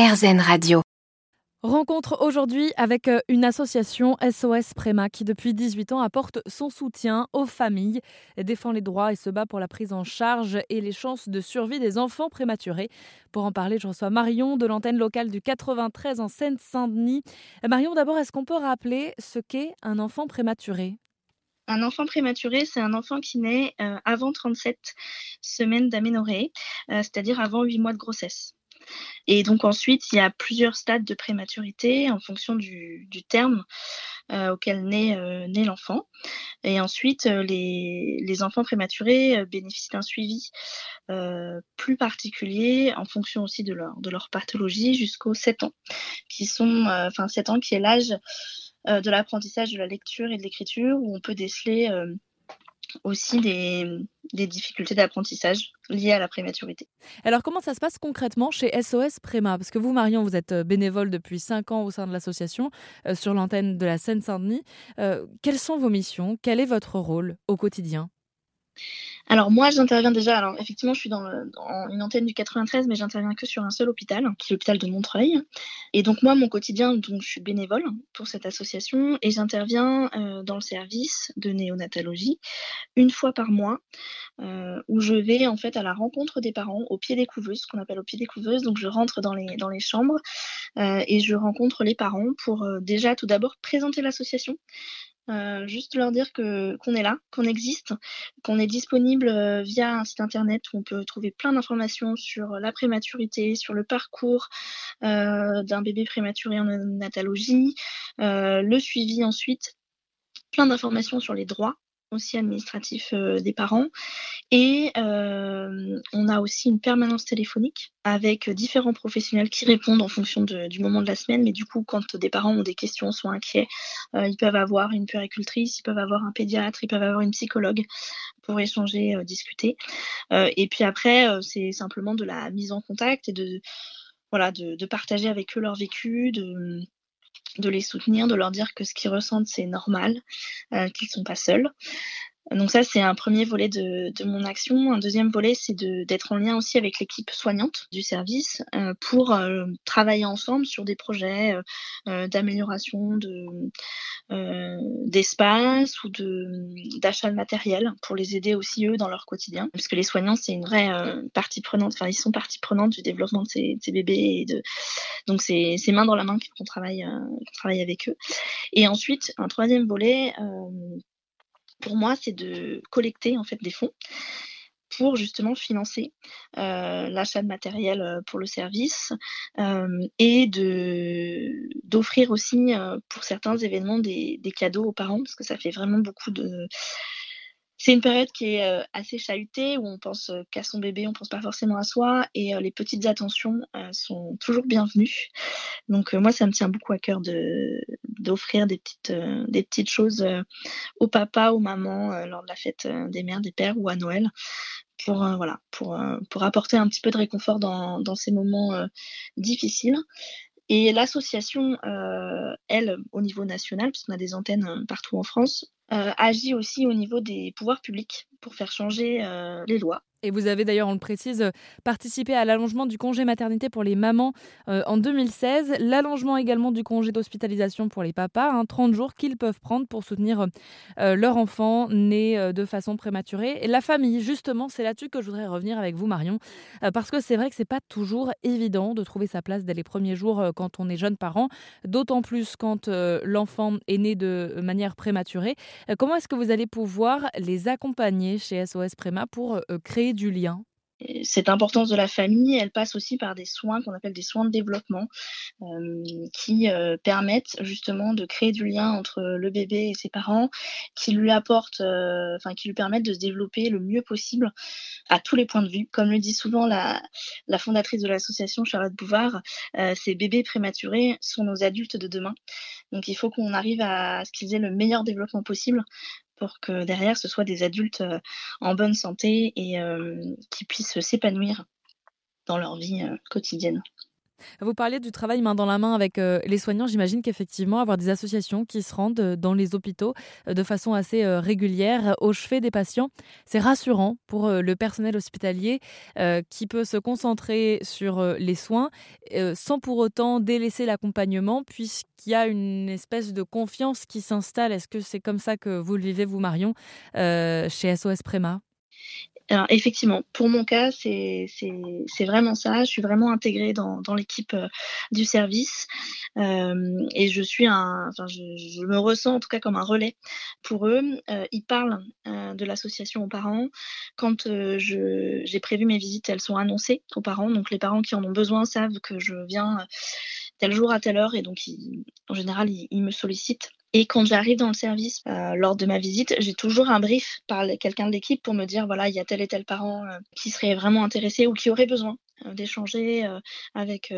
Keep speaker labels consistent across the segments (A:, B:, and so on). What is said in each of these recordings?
A: RZN Radio.
B: Rencontre aujourd'hui avec euh, une association SOS Préma qui depuis 18 ans apporte son soutien aux familles, défend les droits et se bat pour la prise en charge et les chances de survie des enfants prématurés. Pour en parler, je reçois Marion de l'antenne locale du 93 en Seine-Saint-Denis. Euh, Marion, d'abord, est-ce qu'on peut rappeler ce qu'est un enfant prématuré?
C: Un enfant prématuré, c'est un enfant qui naît euh, avant 37 semaines d'aménorrhée, c'est-à-dire avant 8 mois de grossesse. Et donc ensuite, il y a plusieurs stades de prématurité en fonction du, terme euh, auquel naît, euh, naît l'enfant. Et ensuite, euh, les, enfants prématurés bénéficient d'un suivi plus particulier en fonction aussi de leur, de leur pathologie jusqu'aux 7 ans, qui sont, enfin 7 ans qui est l'âge de l'apprentissage de la lecture et de l'écriture où on peut déceler aussi des, difficultés d'apprentissage liées à la prématurité.
B: Alors comment ça se passe concrètement chez SOS Préma? Parce que vous, Marion, vous êtes euh, bénévole depuis 5 ans au sein de l'association euh, sur l'antenne de la Seine-Saint-Denis. Euh, quelles sont vos missions? Quel est votre rôle au quotidien?
C: Alors moi, j'interviens déjà. Alors effectivement, je suis dans, une antenne du 93, mais j'interviens que sur un seul hôpital, qui est l'hôpital de Montreuil. Et donc moi, mon quotidien, donc je suis bénévole pour cette association et j'interviens euh, dans le service de néonatologie une fois par mois, euh, où je vais en fait à la rencontre des parents au pied des couveuses, ce qu'on appelle au pied des couveuses. Donc je rentre dans les chambres euh, et je rencontre les parents pour déjà tout d'abord présenter l'association. Euh, juste leur dire qu'on est là, qu'on existe, qu'on est disponible euh, via un site internet où on peut trouver plein d'informations sur la prématurité, sur le parcours euh, d'un bébé prématuré en natalogie, le suivi ensuite, plein d'informations sur les droits aussi administratif euh, des parents. Et euh, on a aussi une permanence téléphonique avec différents professionnels qui répondent en fonction du moment de la semaine. Mais du coup, quand des parents ont des questions, sont inquiets, euh, ils peuvent avoir une puéricultrice, ils peuvent avoir un pédiatre, ils peuvent avoir une psychologue pour échanger, discuter. et puis après, c'est simplement de la mise en contact et de voilà, de, de partager avec eux leur vécu, de de les soutenir, de leur dire que ce qu'ils ressentent, c'est normal, euh, qu'ils ne sont pas seuls. Donc ça, c'est un premier volet de, mon action. Un deuxième volet, c'est d'être en lien aussi avec l'équipe soignante du service euh, pour euh, travailler ensemble sur des projets d'amélioration de, d'espace ou de, d'achat de matériel pour les aider aussi eux dans leur quotidien. Parce que les soignants, c'est une vraie partie prenante, enfin ils sont partie prenante du développement de ces, bébés. Et de... Donc c'est, main dans la main qu'on travaille, qu'on travaille avec eux. Et ensuite, un troisième volet pour moi, c'est de collecter en fait des fonds pour justement financer euh, l'achat de matériel euh, pour le service euh, et de d'offrir aussi pour certains événements des, des, cadeaux aux parents parce que ça fait vraiment beaucoup de c'est une période qui est euh, assez chahutée où on pense euh, qu'à son bébé, on pense pas forcément à soi et euh, les petites attentions sont toujours bienvenues. Donc moi, ça me tient beaucoup à cœur d'offrir des petites choses au papa, aux mamans lors de la fête des mères, des pères ou à Noël pour apporter un petit peu de réconfort dans ces moments difficiles. Et l'association, elle, au niveau national, puisqu'on a des antennes partout en France, agit aussi au niveau des pouvoirs publics pour faire changer euh, les lois.
B: Et vous avez d'ailleurs, on le précise, euh, participé à l'allongement du congé maternité pour les mamans euh, en 2016, l'allongement également du congé d'hospitalisation pour les papas, 30 hein, jours qu'ils peuvent prendre pour soutenir euh, leur enfant né de façon prématurée. Et la famille, justement, c'est là-dessus que je voudrais revenir avec vous, Marion, parce que c'est vrai que c'est pas toujours évident de trouver sa place dès les premiers jours quand on est jeune parent, d'autant plus quand l'enfant est né de manière prématurée. comment est-ce que vous allez pouvoir les accompagner chez SOS Préma pour créer du lien
C: cette importance de la famille, elle passe aussi par des soins qu'on appelle des soins de développement, euh, qui euh, permettent justement de créer du lien entre le bébé et ses parents, qui lui apportent, euh, enfin qui lui permettent de se développer le mieux possible à tous les points de vue. Comme le dit souvent la, la fondatrice de l'association Charlotte Bouvard, ces bébés prématurés sont nos adultes de demain. Donc il faut qu'on arrive à ce qu'ils aient le meilleur développement possible pour que derrière ce soit des adultes euh, en bonne santé et euh, qui puissent s'épanouir dans leur vie euh, quotidienne.
B: Vous parliez du travail main dans la main avec euh, les soignants. J'imagine qu'effectivement, avoir des associations qui se rendent euh, dans les hôpitaux euh, de façon assez régulière au chevet des patients, c'est rassurant pour le personnel hospitalier qui peut se concentrer sur les soins sans pour autant délaisser l'accompagnement puisqu'il y a une espèce de confiance qui s'installe. Est-ce que c'est comme ça que vous le vivez, vous, Marion, chez SOS Préma?
C: Alors effectivement, pour mon cas, c'est vraiment ça. Je suis vraiment intégrée dans, l'équipe euh, du service euh, et je suis un, enfin, je, me ressens en tout cas comme un relais pour eux. Euh, ils parlent de l'association aux parents. Quand j'ai prévu mes visites, elles sont annoncées aux parents. Donc les parents qui en ont besoin savent que je viens tel jour à telle heure et donc ils, en général ils me sollicitent et quand j'arrive dans le service, euh, lors de ma visite, j'ai toujours un brief par quelqu'un de l'équipe pour me dire, voilà, il y a tel et tel parent euh, qui serait vraiment intéressé ou qui aurait besoin euh, d'échanger avec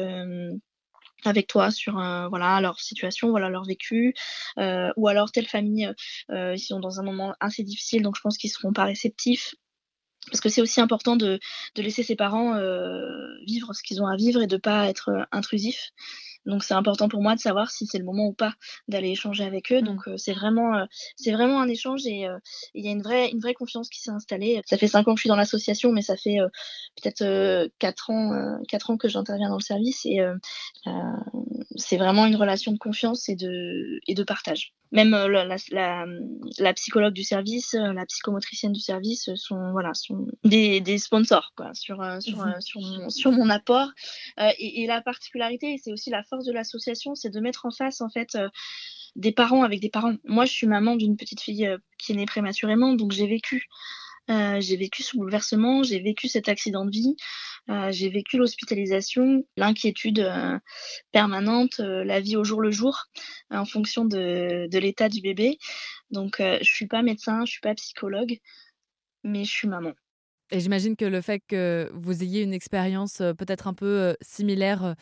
C: avec toi sur voilà leur situation, voilà leur vécu, ou alors telle famille, ils sont dans un moment assez difficile, donc je pense qu'ils seront pas réceptifs. Parce que c'est aussi important de, de laisser ses parents vivre ce qu'ils ont à vivre et de pas être intrusif. Donc c'est important pour moi de savoir si c'est le moment ou pas d'aller échanger avec eux. Mmh. Donc euh, c'est vraiment euh, c'est vraiment un échange et euh, il y a une vraie une vraie confiance qui s'est installée. Ça fait cinq ans que je suis dans l'association, mais ça fait peut-être quatre ans quatre ans que j'interviens dans le service et c'est vraiment une relation de confiance et de et de partage même la, la, la, psychologue du service, la psychomotricienne du service sont voilà sont des, des sponsors quoi sur sur, mhm. sur, mon, sur mon apport et, et, la particularité c'est aussi la force de l'association c'est de mettre en face en fait des parents avec des parents. Moi, je suis maman d'une petite fille qui est née prématurément, donc j'ai vécu euh, j'ai vécu ce bouleversement, j'ai vécu cet accident de vie, euh, j'ai vécu l'hospitalisation, l'inquiétude euh, permanente, la vie au jour le jour, en fonction de, de l'état du bébé. Donc, je suis pas médecin, je suis pas psychologue, mais je suis maman.
B: Et j'imagine que le fait que vous ayez une expérience peut-être un peu similaire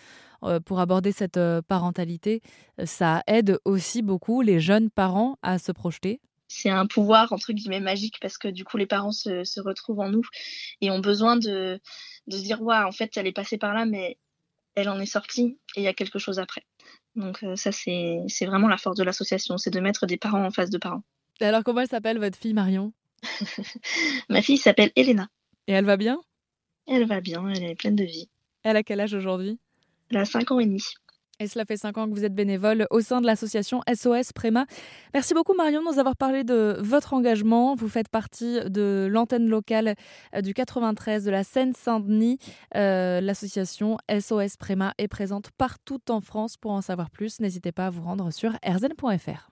B: pour aborder cette parentalité, ça aide aussi beaucoup les jeunes parents à se projeter?
C: C'est un pouvoir entre guillemets magique parce que du coup les parents se, se retrouvent en nous et ont besoin de, de se dire ouais en fait elle est passée par là mais elle en est sortie et il y a quelque chose après. Donc euh, ça c'est vraiment la force de l'association, c'est de mettre des parents en face de parents.
B: Et alors comment elle s'appelle votre fille Marion?
C: Ma fille s'appelle Elena.
B: Et elle va bien?
C: Elle va bien, elle est pleine de vie.
B: Elle a quel âge aujourd'hui?
C: Elle a 5 ans et demi.
B: Et cela fait cinq ans que vous êtes bénévole au sein de l'association SOS Préma. Merci beaucoup Marion de nous avoir parlé de votre engagement. Vous faites partie de l'antenne locale euh, du 93 de la Seine-Saint-Denis. Euh, l'association SOS Préma est présente partout en France. Pour en savoir plus, n'hésitez pas à vous rendre sur rzn.fr.